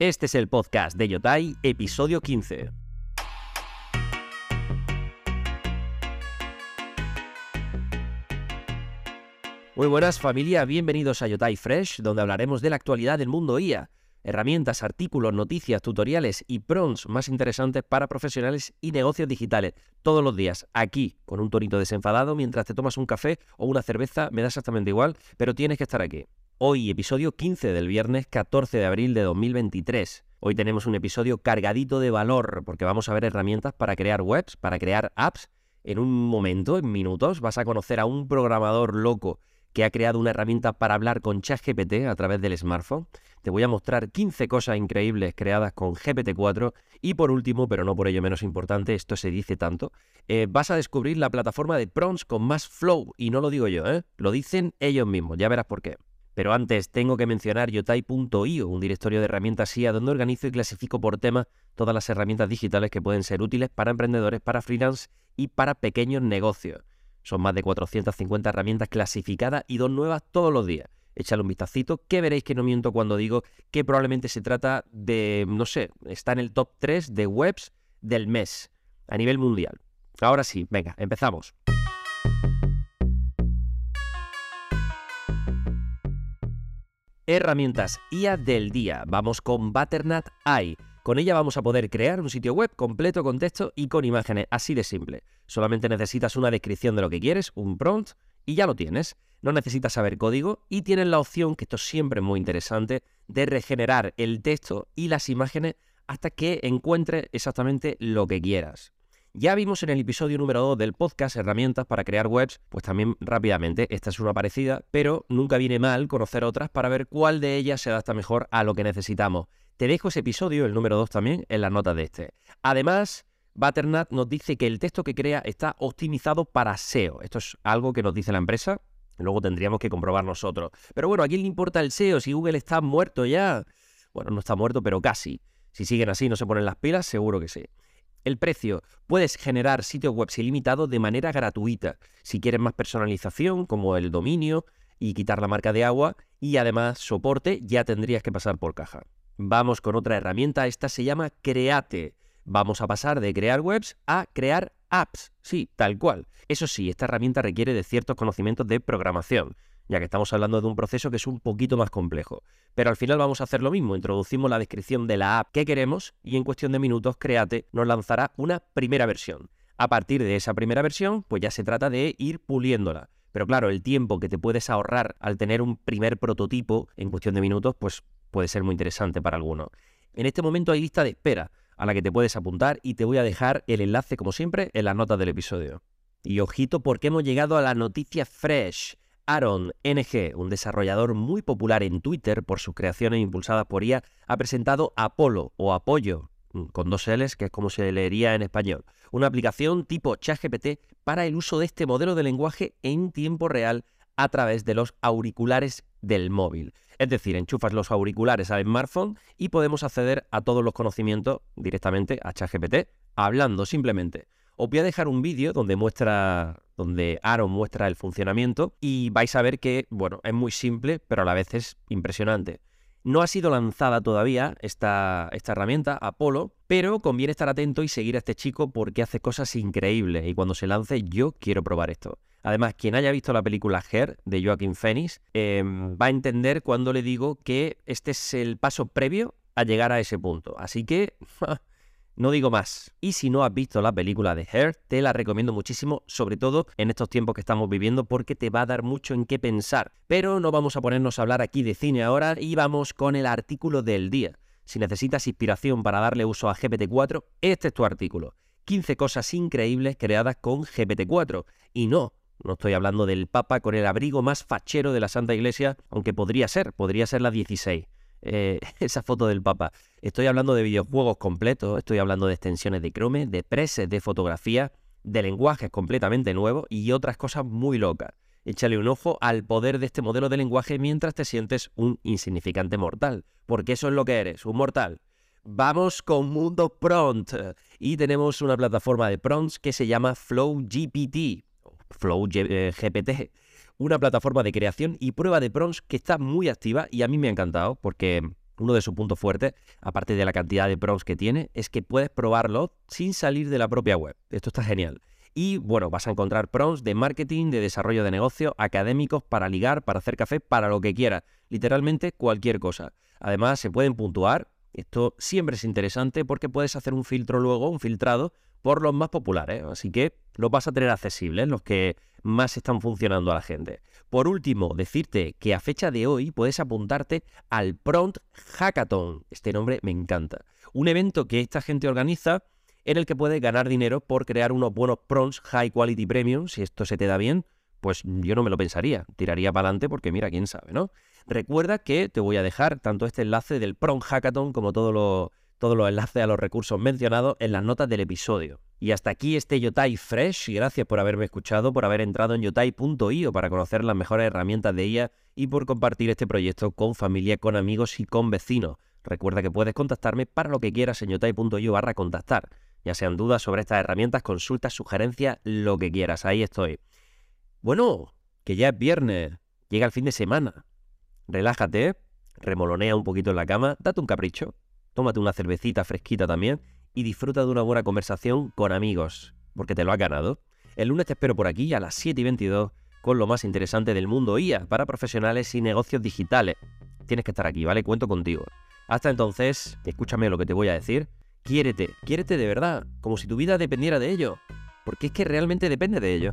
Este es el podcast de Yotai, episodio 15. Muy buenas familia, bienvenidos a Yotai Fresh, donde hablaremos de la actualidad del mundo IA, herramientas, artículos, noticias, tutoriales y prompts más interesantes para profesionales y negocios digitales, todos los días, aquí, con un tonito desenfadado, mientras te tomas un café o una cerveza, me da exactamente igual, pero tienes que estar aquí. Hoy, episodio 15 del viernes 14 de abril de 2023. Hoy tenemos un episodio cargadito de valor porque vamos a ver herramientas para crear webs, para crear apps. En un momento, en minutos, vas a conocer a un programador loco que ha creado una herramienta para hablar con ChatGPT a través del smartphone. Te voy a mostrar 15 cosas increíbles creadas con GPT-4 y por último, pero no por ello menos importante, esto se dice tanto, eh, vas a descubrir la plataforma de prompts con más flow y no lo digo yo, ¿eh? lo dicen ellos mismos, ya verás por qué. Pero antes tengo que mencionar yotai.io, un directorio de herramientas IA donde organizo y clasifico por tema todas las herramientas digitales que pueden ser útiles para emprendedores, para freelance y para pequeños negocios. Son más de 450 herramientas clasificadas y dos nuevas todos los días. Échale un vistacito, que veréis que no miento cuando digo que probablemente se trata de, no sé, está en el top 3 de webs del mes a nivel mundial. Ahora sí, venga, empezamos. Herramientas IA del día. Vamos con Butternut AI. Con ella vamos a poder crear un sitio web completo con texto y con imágenes, así de simple. Solamente necesitas una descripción de lo que quieres, un prompt, y ya lo tienes. No necesitas saber código y tienes la opción, que esto siempre es muy interesante, de regenerar el texto y las imágenes hasta que encuentres exactamente lo que quieras. Ya vimos en el episodio número 2 del podcast herramientas para crear webs, pues también rápidamente, esta es una parecida, pero nunca viene mal conocer otras para ver cuál de ellas se adapta mejor a lo que necesitamos. Te dejo ese episodio, el número 2 también, en las notas de este. Además, Butternut nos dice que el texto que crea está optimizado para SEO. Esto es algo que nos dice la empresa, luego tendríamos que comprobar nosotros. Pero bueno, ¿a quién le importa el SEO si Google está muerto ya? Bueno, no está muerto, pero casi. Si siguen así no se ponen las pilas, seguro que sí. El precio. Puedes generar sitios web ilimitados de manera gratuita. Si quieres más personalización, como el dominio y quitar la marca de agua, y además soporte, ya tendrías que pasar por caja. Vamos con otra herramienta, esta se llama Create. Vamos a pasar de crear webs a crear apps. Sí, tal cual. Eso sí, esta herramienta requiere de ciertos conocimientos de programación ya que estamos hablando de un proceso que es un poquito más complejo. Pero al final vamos a hacer lo mismo, introducimos la descripción de la app que queremos y en cuestión de minutos Create nos lanzará una primera versión. A partir de esa primera versión, pues ya se trata de ir puliéndola. Pero claro, el tiempo que te puedes ahorrar al tener un primer prototipo en cuestión de minutos, pues puede ser muy interesante para algunos. En este momento hay lista de espera a la que te puedes apuntar y te voy a dejar el enlace, como siempre, en las notas del episodio. Y ojito porque hemos llegado a la noticia fresh. Aaron NG, un desarrollador muy popular en Twitter por sus creaciones impulsadas por IA, ha presentado Apollo o Apoyo, mm, con dos L's, que es como se leería en español, una aplicación tipo ChatGPT para el uso de este modelo de lenguaje en tiempo real a través de los auriculares del móvil. Es decir, enchufas los auriculares al smartphone y podemos acceder a todos los conocimientos directamente a ChatGPT, hablando simplemente. Os voy a dejar un vídeo donde muestra, donde Aaron muestra el funcionamiento y vais a ver que, bueno, es muy simple, pero a la vez es impresionante. No ha sido lanzada todavía esta, esta herramienta, Apolo, pero conviene estar atento y seguir a este chico porque hace cosas increíbles y cuando se lance yo quiero probar esto. Además, quien haya visto la película Her de Joaquin Phoenix em, va a entender cuando le digo que este es el paso previo a llegar a ese punto. Así que No digo más. Y si no has visto la película de Her, te la recomiendo muchísimo, sobre todo en estos tiempos que estamos viviendo, porque te va a dar mucho en qué pensar. Pero no vamos a ponernos a hablar aquí de cine ahora y vamos con el artículo del día. Si necesitas inspiración para darle uso a GPT-4, este es tu artículo. 15 cosas increíbles creadas con GPT-4. Y no, no estoy hablando del Papa con el abrigo más fachero de la Santa Iglesia, aunque podría ser, podría ser la 16. Eh, esa foto del Papa. Estoy hablando de videojuegos completos, estoy hablando de extensiones de Chrome, de preses de fotografía, de lenguajes completamente nuevos y otras cosas muy locas. Échale un ojo al poder de este modelo de lenguaje mientras te sientes un insignificante mortal, porque eso es lo que eres, un mortal. Vamos con Mundo Prompt y tenemos una plataforma de prompts que se llama Flow GPT, Flow GPT, una plataforma de creación y prueba de prompts que está muy activa y a mí me ha encantado porque uno de sus puntos fuertes, aparte de la cantidad de pros que tiene, es que puedes probarlo sin salir de la propia web. Esto está genial. Y bueno, vas a encontrar pros de marketing, de desarrollo de negocio, académicos, para ligar, para hacer café, para lo que quieras. Literalmente cualquier cosa. Además, se pueden puntuar. Esto siempre es interesante porque puedes hacer un filtro luego, un filtrado, por los más populares. Así que los vas a tener accesibles, los que más están funcionando a la gente. Por último, decirte que a fecha de hoy puedes apuntarte al Prompt Hackathon. Este nombre me encanta. Un evento que esta gente organiza en el que puedes ganar dinero por crear unos buenos prompts high quality premium. Si esto se te da bien, pues yo no me lo pensaría. Tiraría para adelante porque mira, quién sabe, ¿no? Recuerda que te voy a dejar tanto este enlace del Prompt Hackathon como todos los enlaces a los recursos mencionados en las notas del episodio. Y hasta aquí este Yotai Fresh y gracias por haberme escuchado, por haber entrado en yotai.io para conocer las mejores herramientas de ella y por compartir este proyecto con familia, con amigos y con vecinos. Recuerda que puedes contactarme para lo que quieras en yotai.io barra contactar ya sean dudas sobre estas herramientas, consultas, sugerencias, lo que quieras, ahí estoy. Bueno, que ya es viernes, llega el fin de semana. Relájate, remolonea un poquito en la cama, date un capricho, tómate una cervecita fresquita también y disfruta de una buena conversación con amigos, porque te lo has ganado. El lunes te espero por aquí a las 7 y 22 con lo más interesante del mundo IA para profesionales y negocios digitales. Tienes que estar aquí, ¿vale? Cuento contigo. Hasta entonces, escúchame lo que te voy a decir Quiérete, quiérete de verdad, como si tu vida dependiera de ello, porque es que realmente depende de ello.